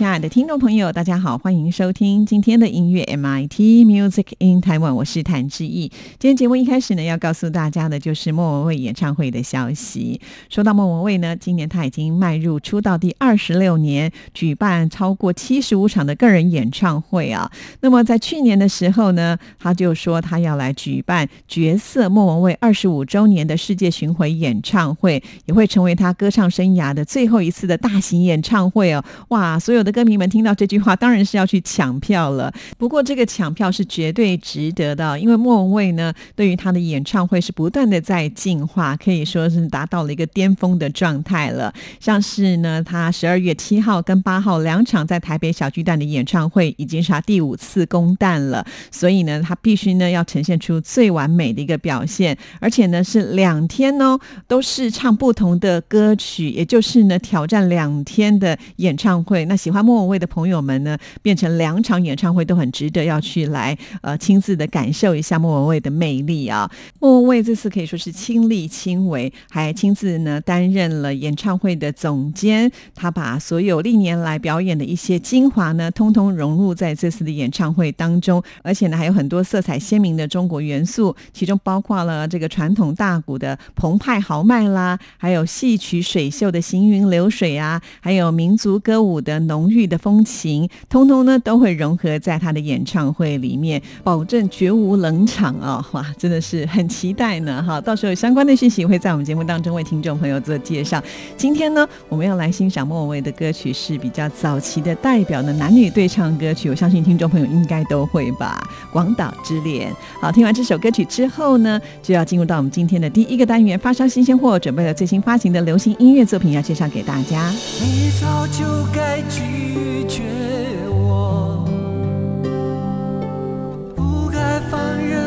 亲爱的听众朋友，大家好，欢迎收听今天的音乐 MIT Music in Taiwan，我是谭志毅。今天节目一开始呢，要告诉大家的就是莫文蔚演唱会的消息。说到莫文蔚呢，今年他已经迈入出道第二十六年，举办超过七十五场的个人演唱会啊。那么在去年的时候呢，他就说他要来举办角色莫文蔚二十五周年的世界巡回演唱会，也会成为他歌唱生涯的最后一次的大型演唱会哦。哇，所有的。歌迷们听到这句话，当然是要去抢票了。不过，这个抢票是绝对值得的，因为莫文蔚呢，对于他的演唱会是不断的在进化，可以说是达到了一个巅峰的状态了。像是呢，他十二月七号跟八号两场在台北小巨蛋的演唱会，已经是他第五次攻蛋了。所以呢，他必须呢要呈现出最完美的一个表现，而且呢是两天哦，都是唱不同的歌曲，也就是呢挑战两天的演唱会。那喜欢。莫文蔚的朋友们呢，变成两场演唱会都很值得要去来呃亲自的感受一下莫文蔚的魅力啊！莫文蔚这次可以说是亲力亲为，还亲自呢担任了演唱会的总监。他把所有历年来表演的一些精华呢，通通融入在这次的演唱会当中，而且呢还有很多色彩鲜明的中国元素，其中包括了这个传统大鼓的澎湃豪迈啦，还有戏曲水袖的行云流水啊，还有民族歌舞的浓。郁的风情，通通呢都会融合在他的演唱会里面，保证绝无冷场啊！哇，真的是很期待呢！哈，到时候有相关的讯息会在我们节目当中为听众朋友做介绍。今天呢，我们要来欣赏莫文蔚的歌曲，是比较早期的代表的男女对唱歌曲，我相信听众朋友应该都会吧，《广岛之恋》。好，听完这首歌曲之后呢，就要进入到我们今天的第一个单元——发烧新鲜货，准备了最新发行的流行音乐作品，要介绍给大家。你早就该拒绝我，不该放任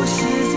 不是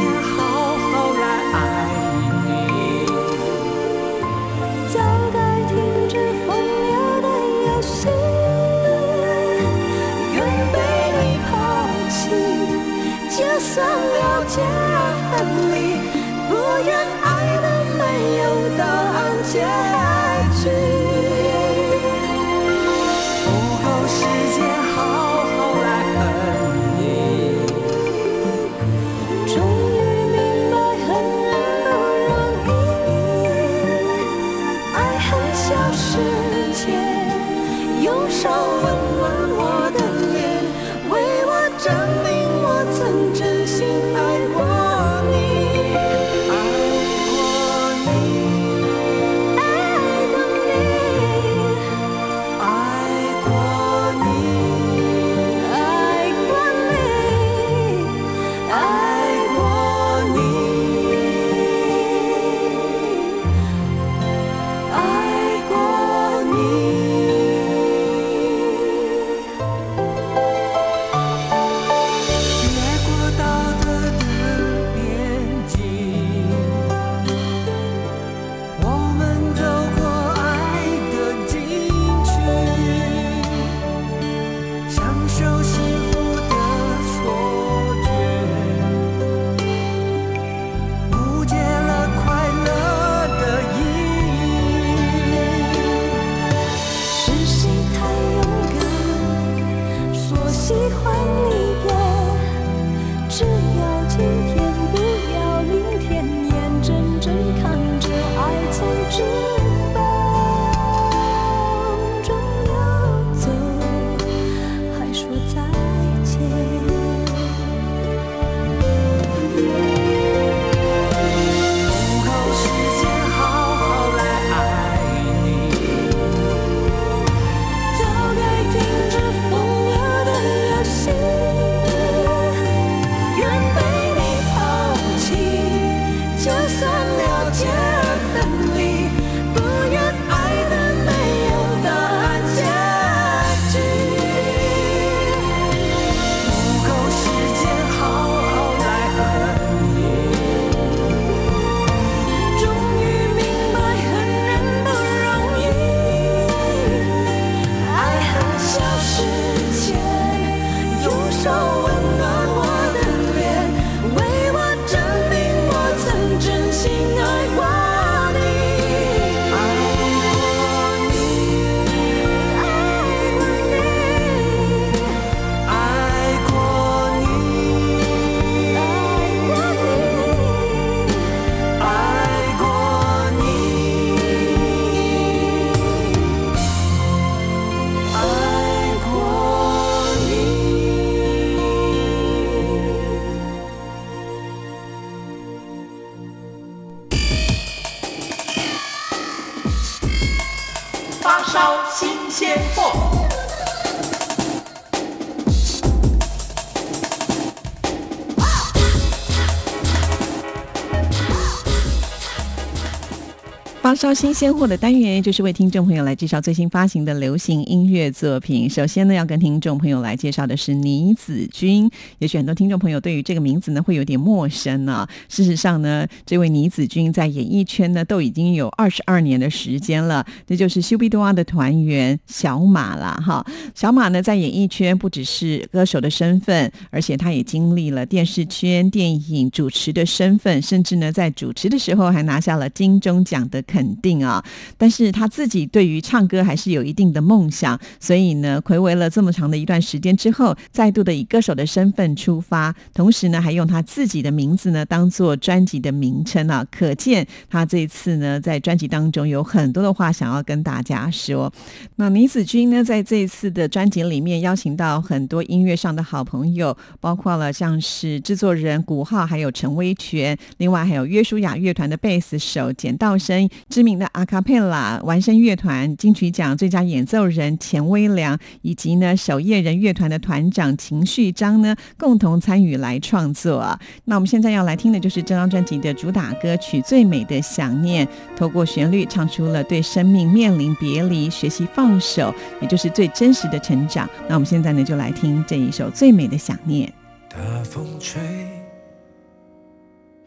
发烧新鲜货的单元，就是为听众朋友来介绍最新发行的流行音乐作品。首先呢，要跟听众朋友来介绍的是倪子君。也许很多听众朋友对于这个名字呢会有点陌生啊。事实上呢，这位倪子君在演艺圈呢都已经有二十二年的时间了。这就是修比多阿的团员小马啦，哈。小马呢在演艺圈不只是歌手的身份，而且他也经历了电视圈、电影主持的身份，甚至呢在主持的时候还拿下了金钟奖的肯定啊。但是他自己对于唱歌还是有一定的梦想，所以呢，暌违了这么长的一段时间之后，再度的以歌手的身份出发，同时呢，还用他自己的名字呢当做专辑的名称啊。可见他这一次呢，在专辑当中有很多的话想要跟大家说。那倪子君呢，在这一次的专辑里面邀请到很多音乐上的好朋友，包括了像是制作人古浩，还有陈威权，另外还有约书亚乐团的贝斯手简道生，知名的阿卡贝拉完声乐团金曲奖最佳演奏人钱威良，以及呢守夜人乐团的团长秦旭章呢，共同参与来创作。那我们现在要来听的就是这张专辑的主打歌曲《最美的想念》，透过旋律唱出了对生命面临别离、学习放手，也就是最真实的成长。那我们现在呢，就来听这一首《最美的想念》。大风吹，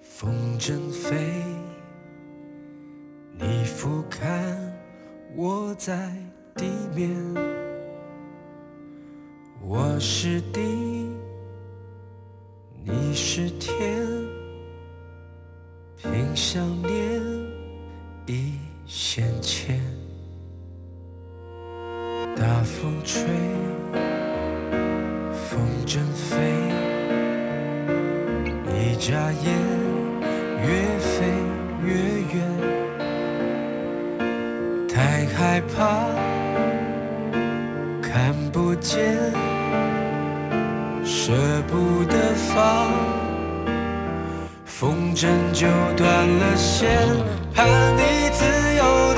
风筝飞，你俯瞰我在地面，我是地，你是天，凭想念一线牵，大风吹。风筝飞，一眨眼越飞越远，太害怕看不见，舍不得放，风筝就断了线，盼你自由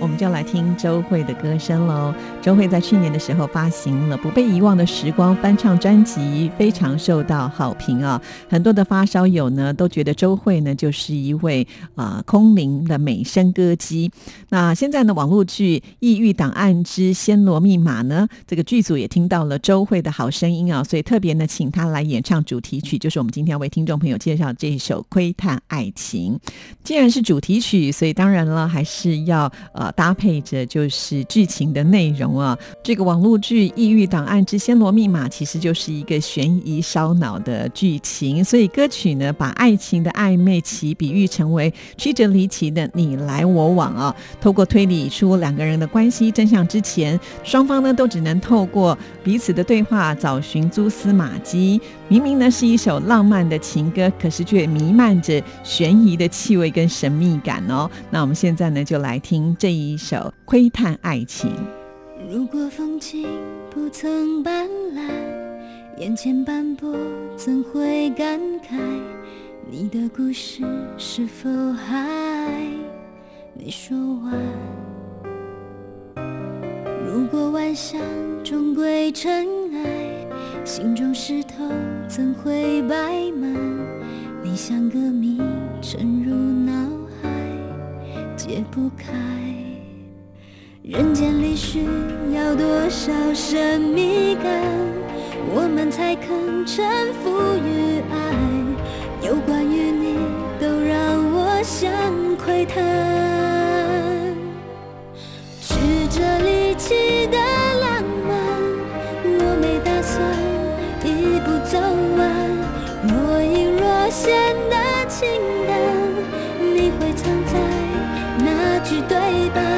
我们就来听周蕙的歌声喽。周蕙在去年的时候发行了《不被遗忘的时光》翻唱专辑，非常受到好评啊。很多的发烧友呢都觉得周蕙呢就是一位啊空灵的美声歌姬。那现在呢，网络剧《异域档案之暹罗密码》呢，这个剧组也听到了周蕙的好声音啊，所以特别呢请她来演唱主题曲，就是我们今天要为听众朋友介绍这一首《窥探爱情》。既然是主题曲，所以当然了，还是要呃搭配着就是剧情的内容啊。这个网络剧《异域档案之暹罗密码》其实就是一个悬疑烧脑的剧情，所以歌曲呢把爱情的暧昧期比喻成为曲折离奇的你来我往啊。透过推理出两个人的关系真相之前，双方呢都只能透过彼此的对话找寻蛛丝马迹。明明呢是一首浪漫的情歌，可是却弥漫着悬疑的气味跟神秘感哦。那我们现在呢就来听这一一首《窥探爱情》。如果风景不曾斑斓，眼前斑驳怎会感慨？你的故事是否还没说完？如果万象终归尘埃。心中石头怎会摆满？你像个谜沉入脑海，解不开。人间里需要多少神秘感，我们才肯臣服于爱？有关于你，都让我想窥探。曲折离奇的浪漫，我没打算。一步走完，若隐若现的情感，你会藏在哪句对白？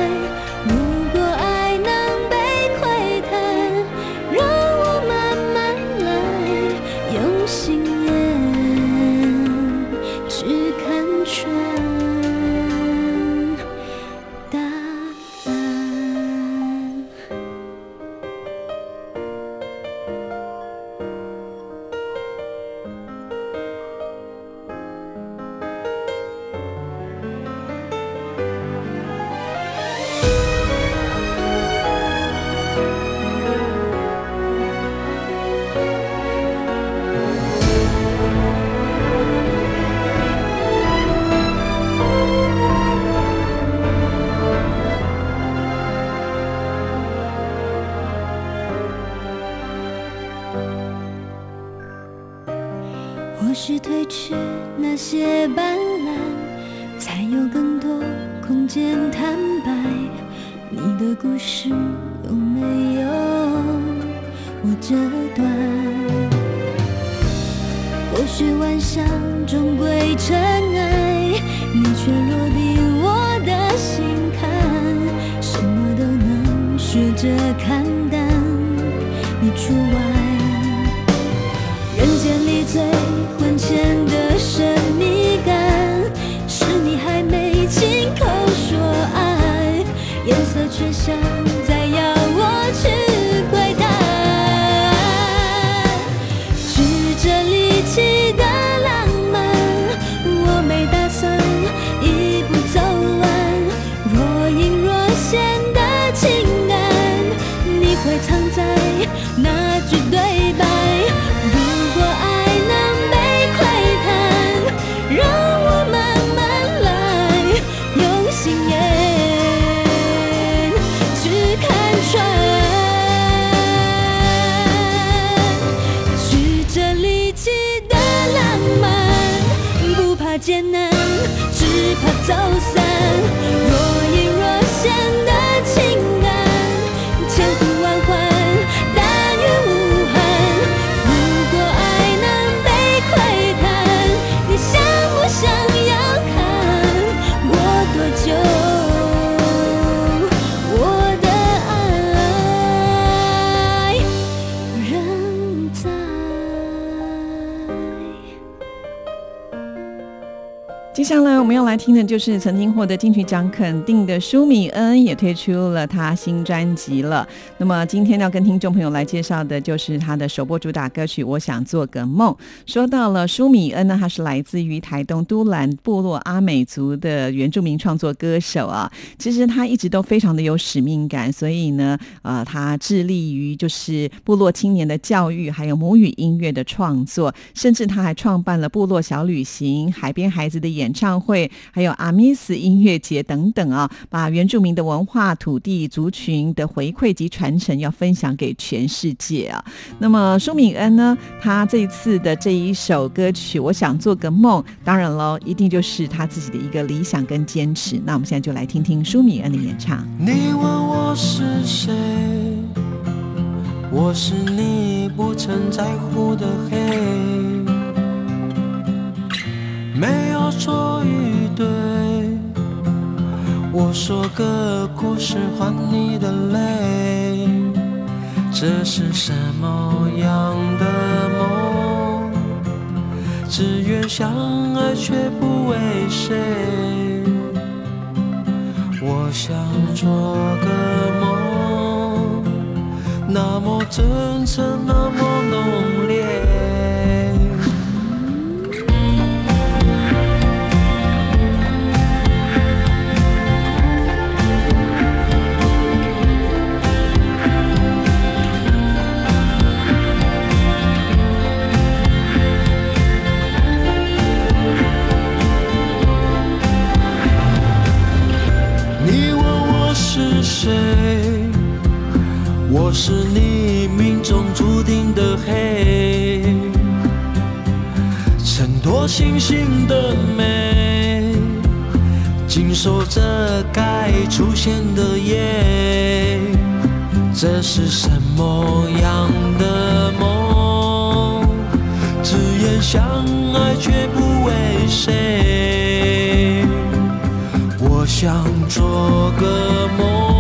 听的就是曾经获得金曲奖肯定的舒米恩，也推出了他新专辑了。那么今天要跟听众朋友来介绍的就是他的首播主打歌曲《我想做个梦》。说到了舒米恩呢，他是来自于台东都兰部落阿美族的原住民创作歌手啊。其实他一直都非常的有使命感，所以呢，呃，他致力于就是部落青年的教育，还有母语音乐的创作，甚至他还创办了部落小旅行、海边孩子的演。演唱会，还有阿米斯音乐节等等啊，把原住民的文化、土地、族群的回馈及传承要分享给全世界啊。那么舒敏恩呢，他这一次的这一首歌曲《我想做个梦》，当然喽，一定就是他自己的一个理想跟坚持。那我们现在就来听听舒敏恩的演唱。你问我是谁？我是你不曾在乎的黑。没有错与对，我说个故事换你的泪，这是什么样的梦？只愿相爱却不为谁。我想做个梦，那么真诚，那么浓烈。的黑，衬托星星的美，紧守着该出现的夜。这是什么样的梦？只言相爱却不为谁。我想做个梦。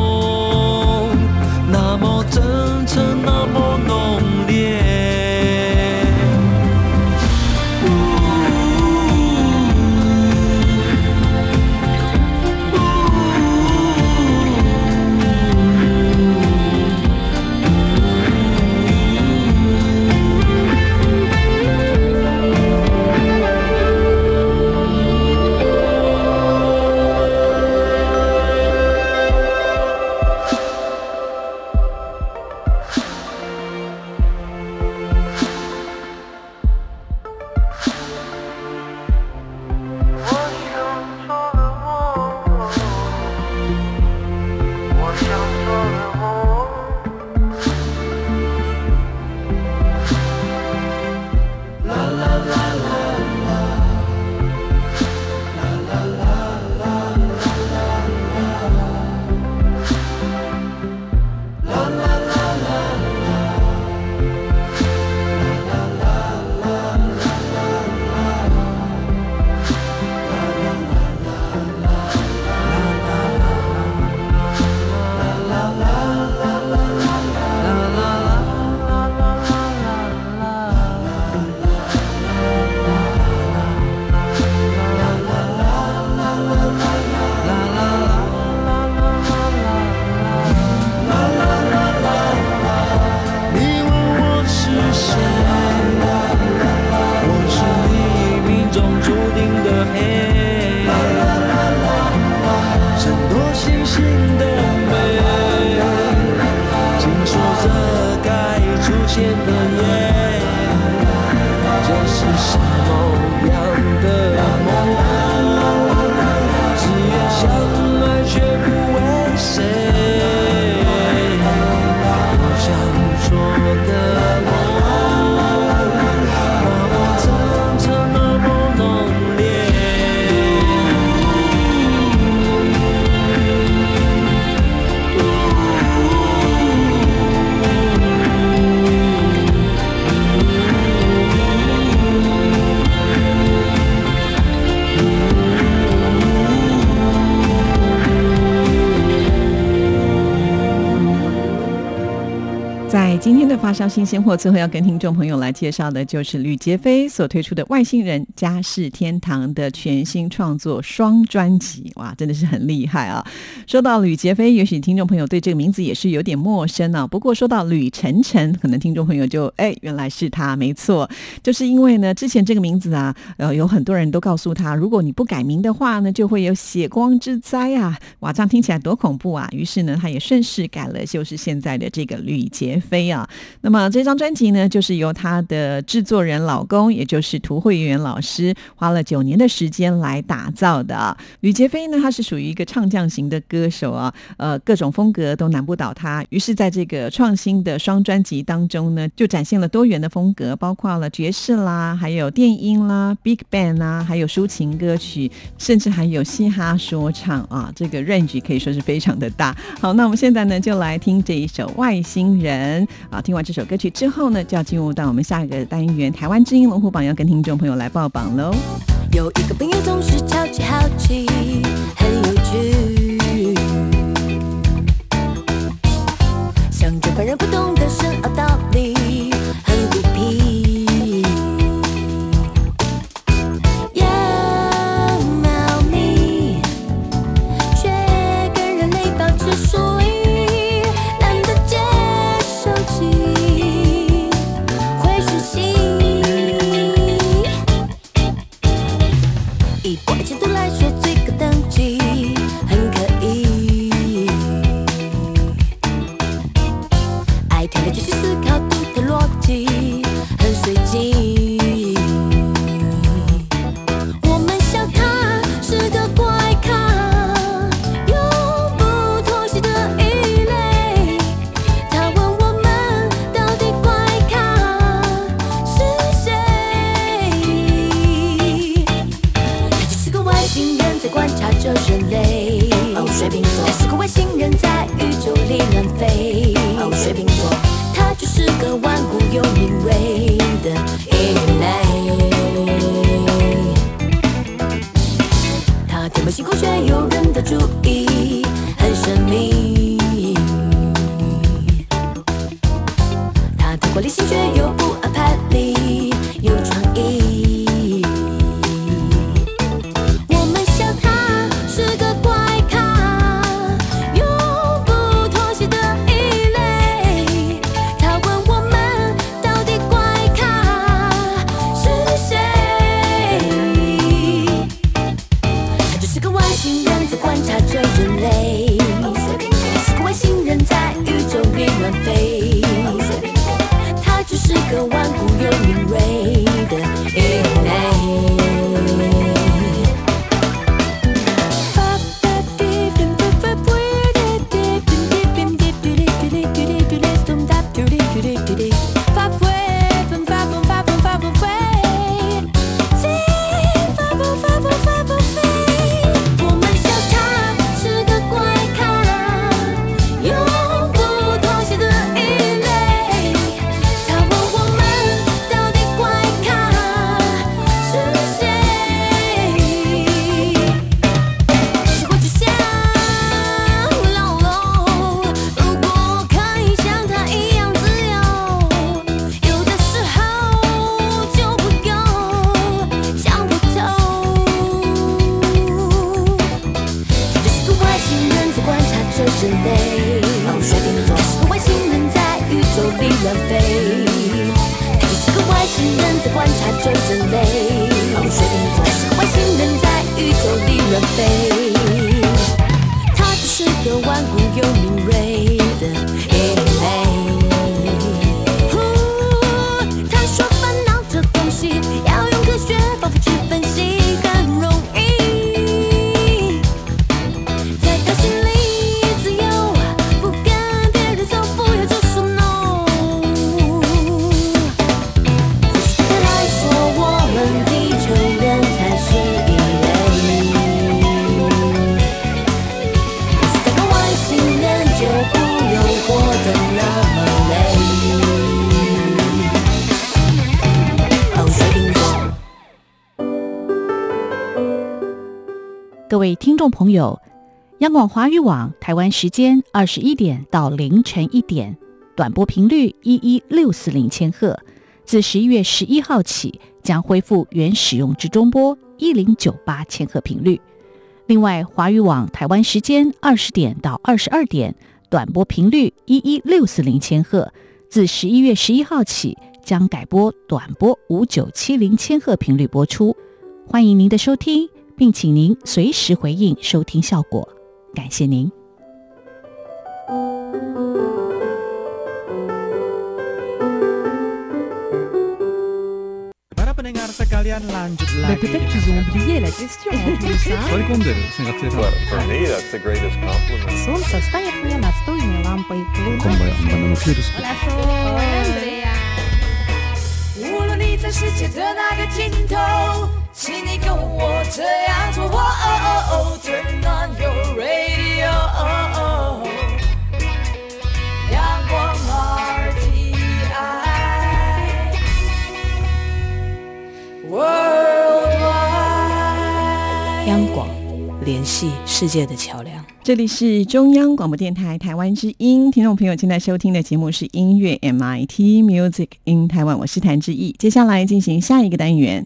今天的发烧新鲜货，最后要跟听众朋友来介绍的就是吕杰飞所推出的《外星人家是天堂》的全新创作双专辑，哇，真的是很厉害啊！说到吕杰飞，也许听众朋友对这个名字也是有点陌生啊。不过说到吕晨晨，可能听众朋友就哎，原来是他，没错，就是因为呢，之前这个名字啊，呃，有很多人都告诉他，如果你不改名的话呢，就会有血光之灾啊！哇，这样听起来多恐怖啊！于是呢，他也顺势改了，就是现在的这个吕杰。飞啊，那么这张专辑呢，就是由他的制作人老公，也就是涂慧源老师，花了九年的时间来打造的。吕杰飞呢，他是属于一个唱将型的歌手啊，呃，各种风格都难不倒他。于是，在这个创新的双专辑当中呢，就展现了多元的风格，包括了爵士啦，还有电音啦，Big Band 啦，还有抒情歌曲，甚至还有嘻哈说唱啊，这个 range 可以说是非常的大。好，那我们现在呢，就来听这一首《外星人》。好，听完这首歌曲之后呢，就要进入到我们下一个单元——台湾之音龙虎榜，要跟听众朋友来报榜喽。有一个朋友总是超级好奇，很有趣，想着凡人不懂的深奥道理，朋友，央广华语网台湾时间二十一点到凌晨一点，短波频率一一六四零千赫，自十一月十一号起将恢复原使用之中波一零九八千赫频率。另外，华语网台湾时间二十点到二十二点，短波频率一一六四零千赫，自十一月十一号起将改播短波五九七零千赫频率播出。欢迎您的收听，并请您随时回应收听效果。感谢您。无论你在世界的哪个尽头请你跟我这样做。哦哦哦，Turn on your radio，阳光 RTI。央广，联系世界的桥梁。这里是中央广播电台台湾之音，听众朋友现在收听的节目是音乐 MIT Music in Taiwan，我是谭志毅。接下来进行下一个单元，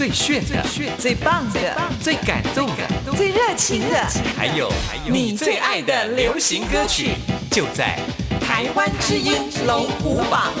最炫的、最棒的、最感动的、最热情的，还有你最爱的流行歌曲，就在台湾之音龙虎榜。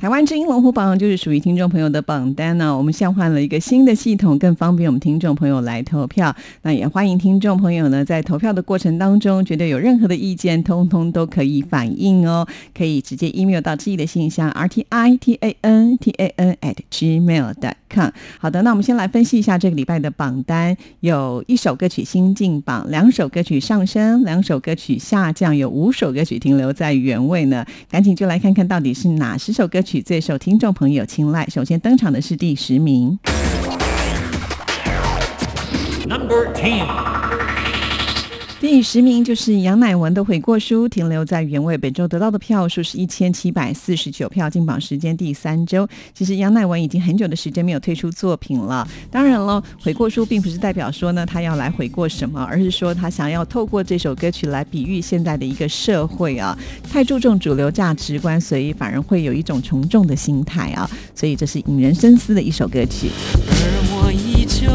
台湾之音龙虎榜就是属于听众朋友的榜单呢、我们现换了一个新的系统，更方便我们听众朋友来投票。那也欢迎听众朋友呢，在投票的过程当中，觉得有任何的意见，通通都可以反映哦。可以直接 email 到志毅的信箱 r t i t a n t a n at gmail dot com。好的，那我们先来分析一下这个礼拜的榜单，有一首歌曲新进榜，两首歌曲上升，两首歌曲下降，有五首歌曲停留在原位呢。赶紧就来看看到底是哪十首歌曲最受听众朋友青睐。首先登场的是第十名。Number Ten。第十名就是杨乃文的《悔过书》，停留在原位。本周得到的票数是一千七百四十九票，进榜时间第三周。其实杨乃文已经很久的时间没有推出作品了。当然了，《悔过书》并不是代表说呢他要来悔过什么，而是说他想要透过这首歌曲来比喻现在的一个社会啊，太注重主流价值观，所以反而会有一种从众的心态啊。所以这是引人深思的一首歌曲。我依旧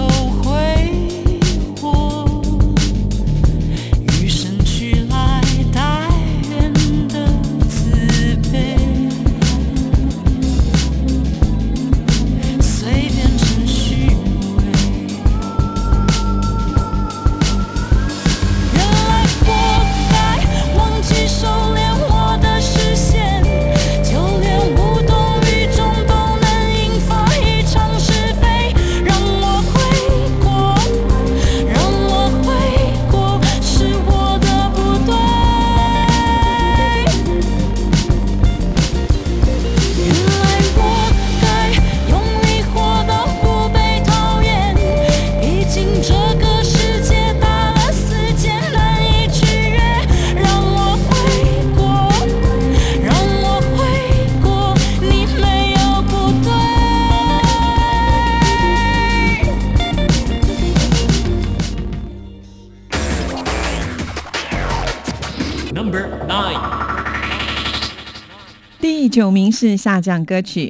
九名是下降歌曲。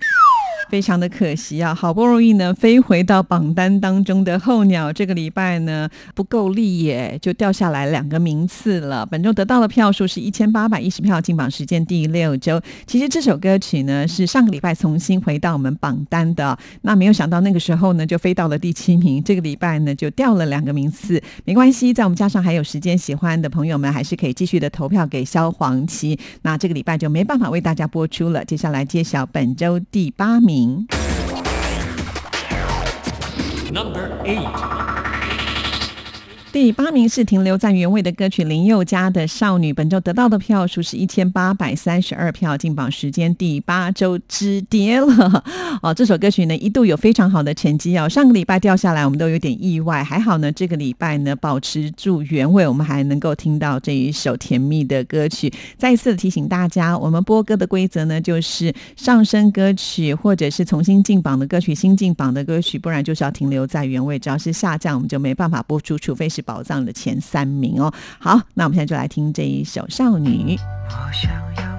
非常的可惜啊，好不容易呢飞回到榜单当中的候鸟，这个礼拜呢不够力耶，就掉下来两个名次了。本周得到的票数是一千八百一十票，进榜时间第六周。其实这首歌曲呢是上个礼拜重新回到我们榜单的，那没有想到那个时候呢就飞到了第七名，这个礼拜呢就掉了两个名次。没关系，在我们加上还有时间，喜欢的朋友们还是可以继续的投票给萧煌奇。那这个礼拜就没办法为大家播出了，接下来揭晓本周第八名。Number Eight。第八名是停留在原位的歌曲林宥嘉的《少女》，本周得到的票数是一千八百三十二票，进榜时间第八周止跌了。哦，这首歌曲呢一度有非常好的成绩哦，上个礼拜掉下来，我们都有点意外，还好呢，这个礼拜呢保持住原位，我们还能够听到这一首甜蜜的歌曲。再一次提醒大家，我们播歌的规则呢就是上升歌曲或者是重新进榜的歌曲、新进榜的歌曲，不然就是要停留在原位，只要是下降，我们就没办法播出，除非是宝藏的前三名哦。好，那我们现在就来听这一首《少女》。我想要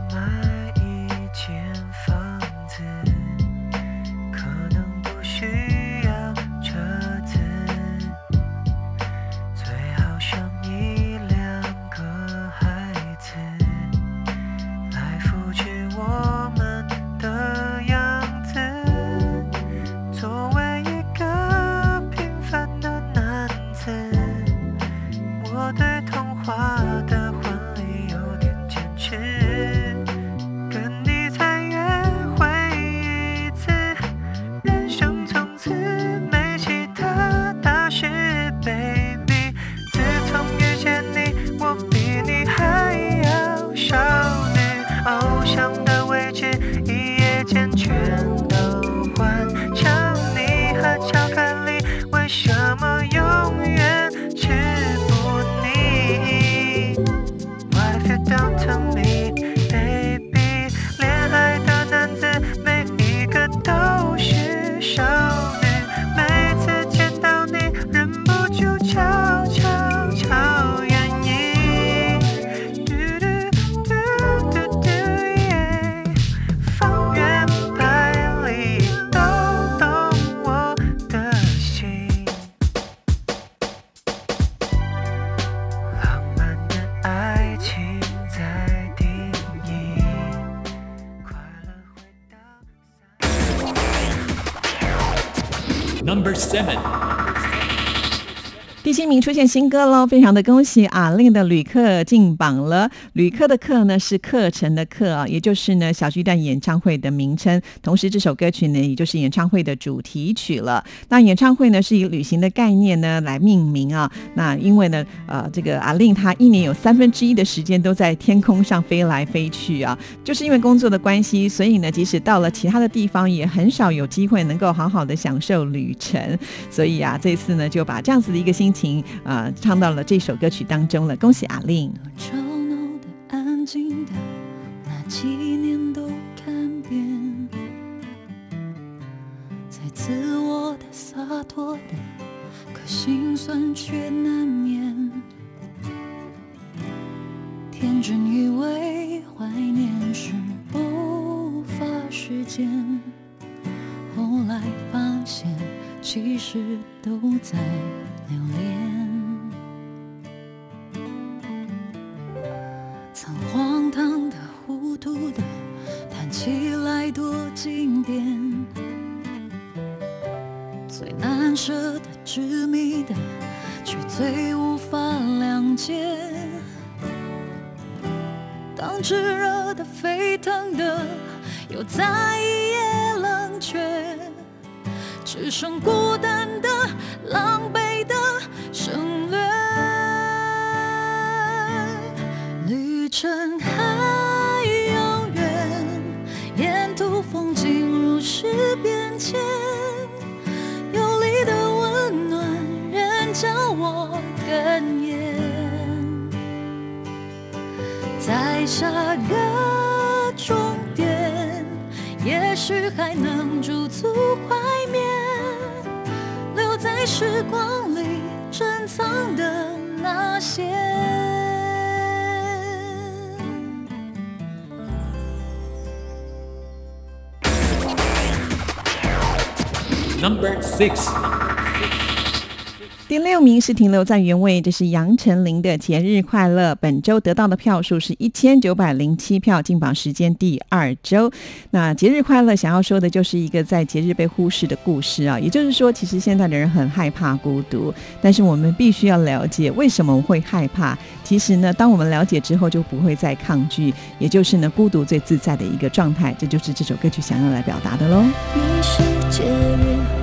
出现新歌喽，非常的恭喜阿令的旅客进榜了。旅客的客呢是课程的课啊，也就是呢小巨蛋演唱会的名称。同时这首歌曲呢也就是演唱会的主题曲了。那演唱会呢是以旅行的概念呢来命名啊。那因为呢呃这个阿令他一年有三分之一的时间都在天空上飞来飞去啊，就是因为工作的关系，所以呢即使到了其他的地方也很少有机会能够好好的享受旅程。所以啊这次呢就把这样子的一个心情啊、呃唱到了这首歌曲当中了。恭喜阿令！吵闹的、安静的，那几年都看遍，在自我的、洒脱的，可心酸却难免。天真以为怀念是不乏时间，后来发现其实都在留恋。的，谈起来多经典。最难舍的、执迷的，却最无法谅解。当炙热的、沸腾的，又在一夜冷却，只剩孤时光里珍藏的那些。Number six，第六名是停留在原位，这是杨丞琳的《节日快乐》。本周得到的票数是一千九百零七票，进榜时间第二周。那《节日快乐》想要说的就是一个在节日被忽视的故事啊，也就是说，其实现在的人很害怕孤独，但是我们必须要了解为什么会害怕。其实呢，当我们了解之后，就不会再抗拒，也就是呢，孤独最自在的一个状态。这就是这首歌曲想要来表达的喽。你是节日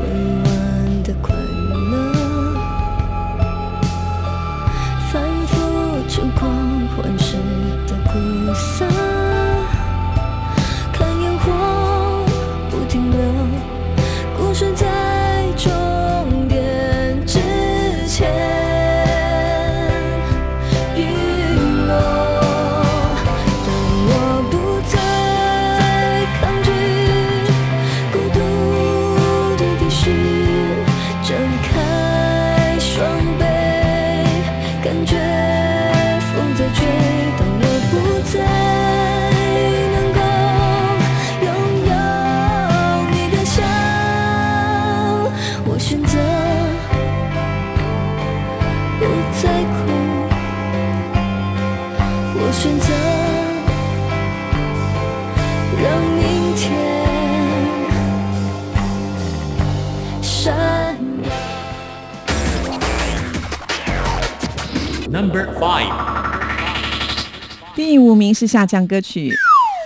第五名是下降歌曲。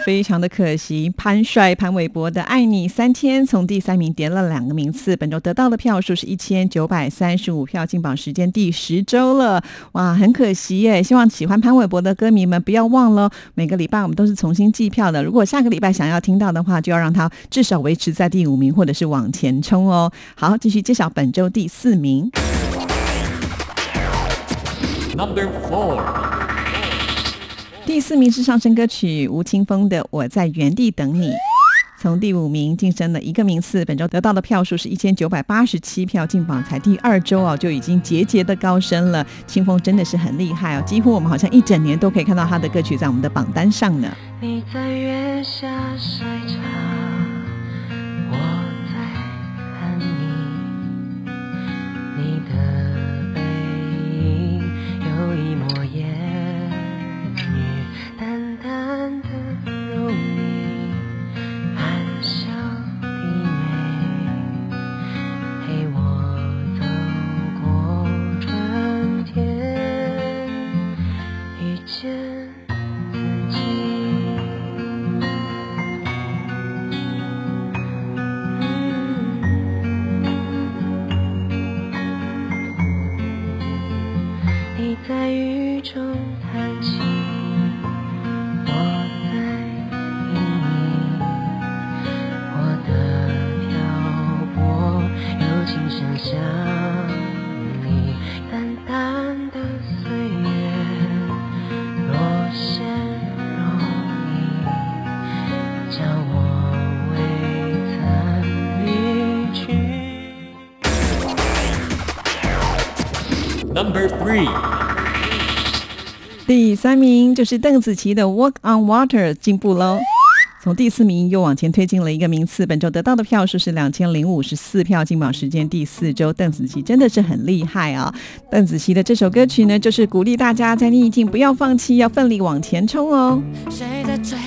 非常的可惜，潘帅、潘玮柏的《爱你三天》从第三名跌了两个名次，本周得到的票数是一千九百三十五票，进榜时间第十周了，哇，很可惜耶！希望喜欢潘玮柏的歌迷们不要忘了，每个礼拜我们都是重新计票的，如果下个礼拜想要听到的话，就要让它至少维持在第五名，或者是往前冲哦。好，继续揭晓本周第四名。Number four，第四名是上升歌曲吴青峰的《我在原地等你》，从第五名晋升了一个名次，本周得到的票数是一千九百八十七票，进榜才第二周啊，就已经节节的高升了。清风真的是很厉害哦，几乎我们好像一整年都可以看到他的歌曲在我们的榜单上呢。你在月下晒茶，有一三名就是邓紫棋的《Walk on Water》进步喽。从第四名又往前推进了一个名次，本周得到的票数是两千零五十四票，进榜时间第四周。邓紫棋真的是很厉害啊！邓紫棋的这首歌曲呢，就是鼓励大家在逆境不要放弃，要奋力往前冲哦。谁在追，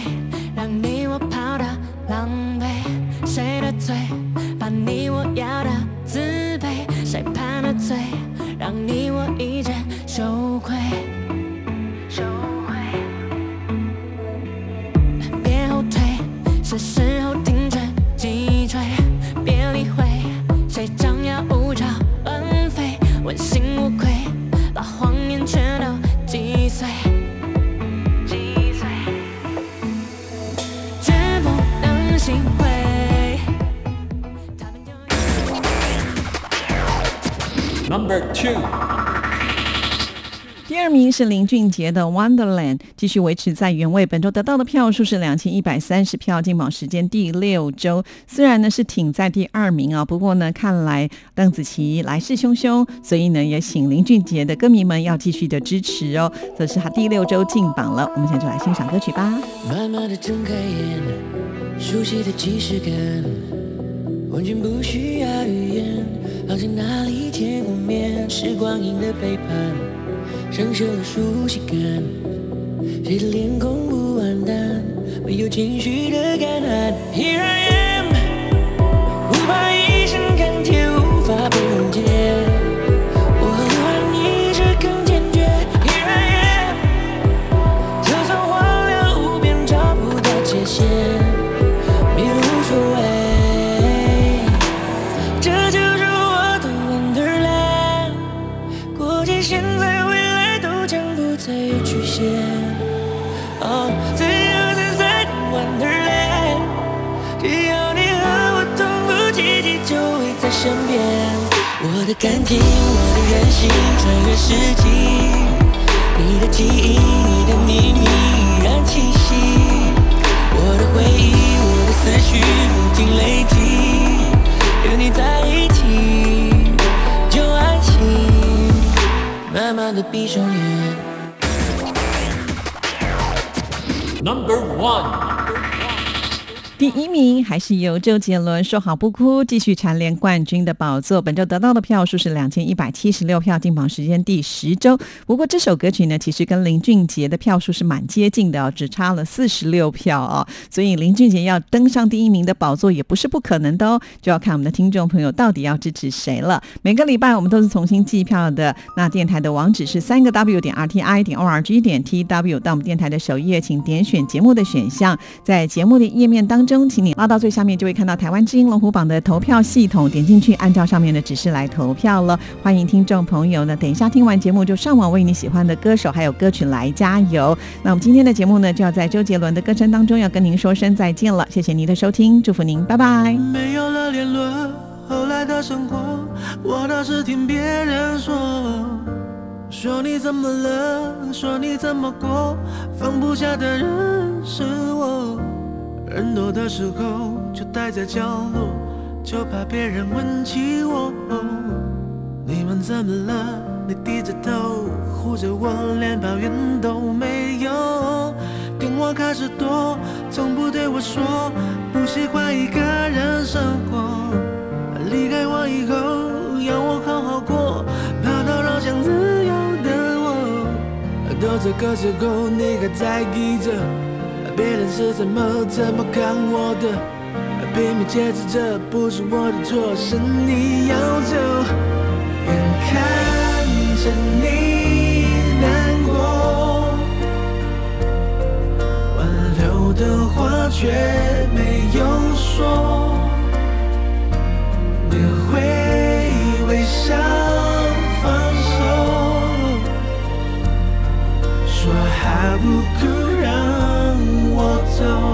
two，第二名是林俊杰的《Wonderland》，继续维持在原位。本周得到的票数是两千一百三十票，进榜时间第六周。虽然呢是挺在第二名啊，不过呢看来邓紫棋来势汹汹，所以呢也请林俊杰的歌迷们要继续的支持哦。这是他第六周进榜了，我们现在就来欣赏歌曲吧。慢慢的睁开眼，熟悉的即视感，完全不需要语言，好像哪里见过面。是光阴的背叛，生锈的熟悉感，谁的脸孔不黯淡，没有情绪的感染。Here I am，哦，自由自在的 Wonderland，只要你和我同步奇迹，就会在身边。我的感情，我的任性，穿越世纪。你的记忆，你的秘密依然清晰。我的回忆，我的思绪不停累积，有你在一起就安心。慢慢的闭上眼。Number one，第一名还是由周杰伦说好不哭，继续蝉联冠军的宝座。本周得到的票数是两千一百七十六票，进榜时间第十周。不过这首歌曲呢，其实跟林俊杰的票数是蛮接近的哦，只差了四十六票哦。所以林俊杰要登上第一名的宝座也不是不可能的哦，就要看我们的听众朋友到底要支持谁了。每个礼拜我们都是重新计票的，那电台的网址是三个 W 点 R T I 点 O R G 点 T W，到我们电台的首页，请点选节目的选项，在节目的页面当中中，请你拉到最下面，就会看到台湾之音龙虎榜的投票系统，点进去，按照上面的指示来投票了。欢迎听众朋友呢，等一下听完节目就上网为你喜欢的歌手还有歌曲来加油。那我们今天的节目呢，就要在周杰伦的歌声当中要跟您说声再见了，谢谢您的收听，祝福您，拜拜。没有了联络，后来的生活，我倒是听别人说，说你怎么了，说你怎么过，放不下的人是我。人多的时候就待在角落，就怕别人问起我。你们怎么了？你低着头护着我，连抱怨都没有。电话开始多，从不对我说不喜欢一个人生活。离开我以后，要我好好过，怕打扰想自由的我。都这个时候，你还在意着别人是怎么怎么看我的拼命解释着不是我的错是你要走眼看着你难过。挽留的话却没有说。你会微笑放手说好不哭 so